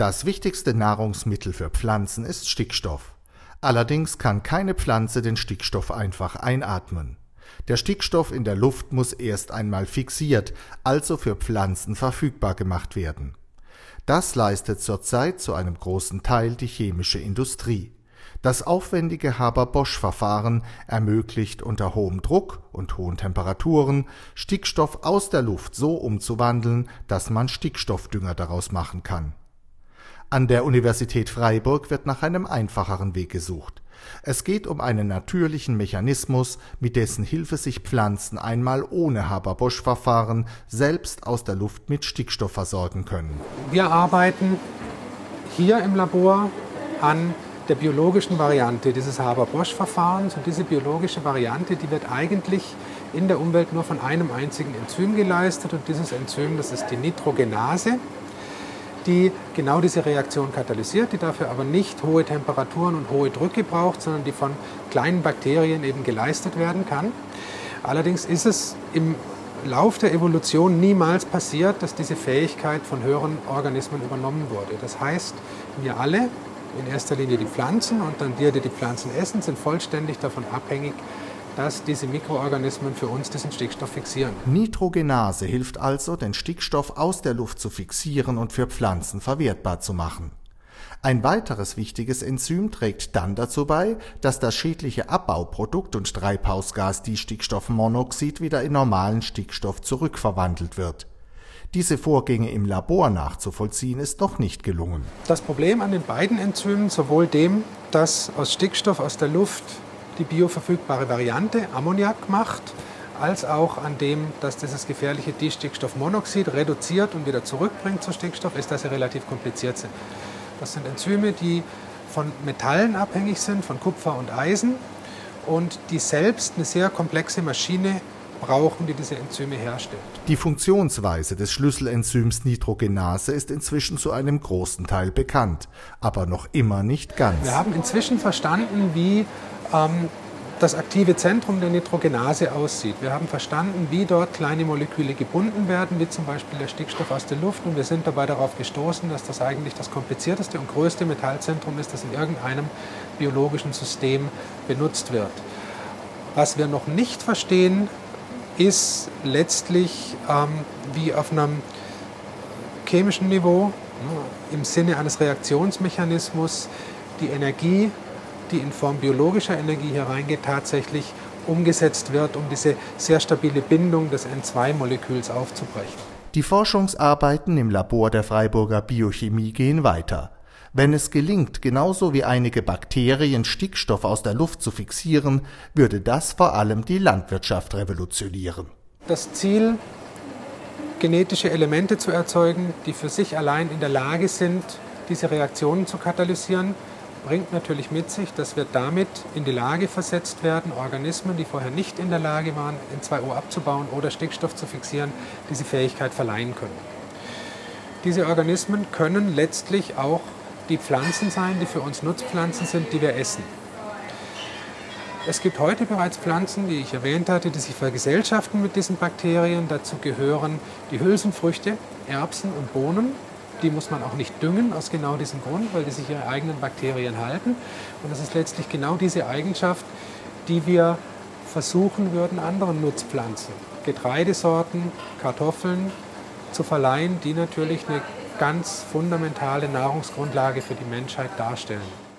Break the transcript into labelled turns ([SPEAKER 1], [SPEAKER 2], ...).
[SPEAKER 1] Das wichtigste Nahrungsmittel für Pflanzen ist Stickstoff. Allerdings kann keine Pflanze den Stickstoff einfach einatmen. Der Stickstoff in der Luft muss erst einmal fixiert, also für Pflanzen verfügbar gemacht werden. Das leistet zurzeit zu einem großen Teil die chemische Industrie. Das aufwendige Haber-Bosch-Verfahren ermöglicht unter hohem Druck und hohen Temperaturen Stickstoff aus der Luft so umzuwandeln, dass man Stickstoffdünger daraus machen kann. An der Universität Freiburg wird nach einem einfacheren Weg gesucht. Es geht um einen natürlichen Mechanismus, mit dessen Hilfe sich Pflanzen einmal ohne Haber-Bosch-Verfahren selbst aus der Luft mit Stickstoff versorgen können.
[SPEAKER 2] Wir arbeiten hier im Labor an der biologischen Variante dieses Haber-Bosch-Verfahrens. Und diese biologische Variante, die wird eigentlich in der Umwelt nur von einem einzigen Enzym geleistet. Und dieses Enzym, das ist die Nitrogenase, die genau diese Reaktion katalysiert, die dafür aber nicht hohe Temperaturen und hohe Drücke braucht, sondern die von kleinen Bakterien eben geleistet werden kann. Allerdings ist es im Lauf der Evolution niemals passiert, dass diese Fähigkeit von höheren Organismen übernommen wurde. Das heißt, wir alle, in erster Linie die Pflanzen und dann wir, die die Pflanzen essen, sind vollständig davon abhängig, dass diese Mikroorganismen für uns diesen Stickstoff fixieren.
[SPEAKER 1] Nitrogenase hilft also, den Stickstoff aus der Luft zu fixieren und für Pflanzen verwertbar zu machen. Ein weiteres wichtiges Enzym trägt dann dazu bei, dass das schädliche Abbauprodukt und Treibhausgas Distickstoffmonoxid wieder in normalen Stickstoff zurückverwandelt wird. Diese Vorgänge im Labor nachzuvollziehen, ist noch nicht gelungen.
[SPEAKER 2] Das Problem an den beiden Enzymen, sowohl dem, das aus Stickstoff aus der Luft die bioverfügbare Variante Ammoniak macht, als auch an dem, dass dieses gefährliche Distickstoffmonoxid reduziert und wieder zurückbringt zu Stickstoff, ist, dass sie relativ kompliziert sind. Das sind Enzyme, die von Metallen abhängig sind, von Kupfer und Eisen und die selbst eine sehr komplexe Maschine brauchen, die diese Enzyme herstellt.
[SPEAKER 1] Die Funktionsweise des Schlüsselenzyms Nitrogenase ist inzwischen zu einem großen Teil bekannt, aber noch immer nicht ganz.
[SPEAKER 2] Wir haben inzwischen verstanden, wie das aktive Zentrum der Nitrogenase aussieht. Wir haben verstanden, wie dort kleine Moleküle gebunden werden, wie zum Beispiel der Stickstoff aus der Luft. Und wir sind dabei darauf gestoßen, dass das eigentlich das komplizierteste und größte Metallzentrum ist, das in irgendeinem biologischen System benutzt wird. Was wir noch nicht verstehen, ist letztlich ähm, wie auf einem chemischen Niveau ne, im Sinne eines Reaktionsmechanismus die Energie, die in Form biologischer Energie hereingeht, tatsächlich umgesetzt wird, um diese sehr stabile Bindung des N2-Moleküls aufzubrechen.
[SPEAKER 1] Die Forschungsarbeiten im Labor der Freiburger Biochemie gehen weiter. Wenn es gelingt, genauso wie einige Bakterien Stickstoff aus der Luft zu fixieren, würde das vor allem die Landwirtschaft revolutionieren.
[SPEAKER 2] Das Ziel, genetische Elemente zu erzeugen, die für sich allein in der Lage sind, diese Reaktionen zu katalysieren, bringt natürlich mit sich, dass wir damit in die Lage versetzt werden, Organismen, die vorher nicht in der Lage waren, N2O abzubauen oder Stickstoff zu fixieren, diese Fähigkeit verleihen können. Diese Organismen können letztlich auch die Pflanzen sein, die für uns Nutzpflanzen sind, die wir essen. Es gibt heute bereits Pflanzen, die ich erwähnt hatte, die sich vergesellschaften mit diesen Bakterien. Dazu gehören die Hülsenfrüchte, Erbsen und Bohnen. Die muss man auch nicht düngen, aus genau diesem Grund, weil die sich ihre eigenen Bakterien halten. Und das ist letztlich genau diese Eigenschaft, die wir versuchen würden, anderen Nutzpflanzen, Getreidesorten, Kartoffeln zu verleihen, die natürlich eine ganz fundamentale Nahrungsgrundlage für die Menschheit darstellen.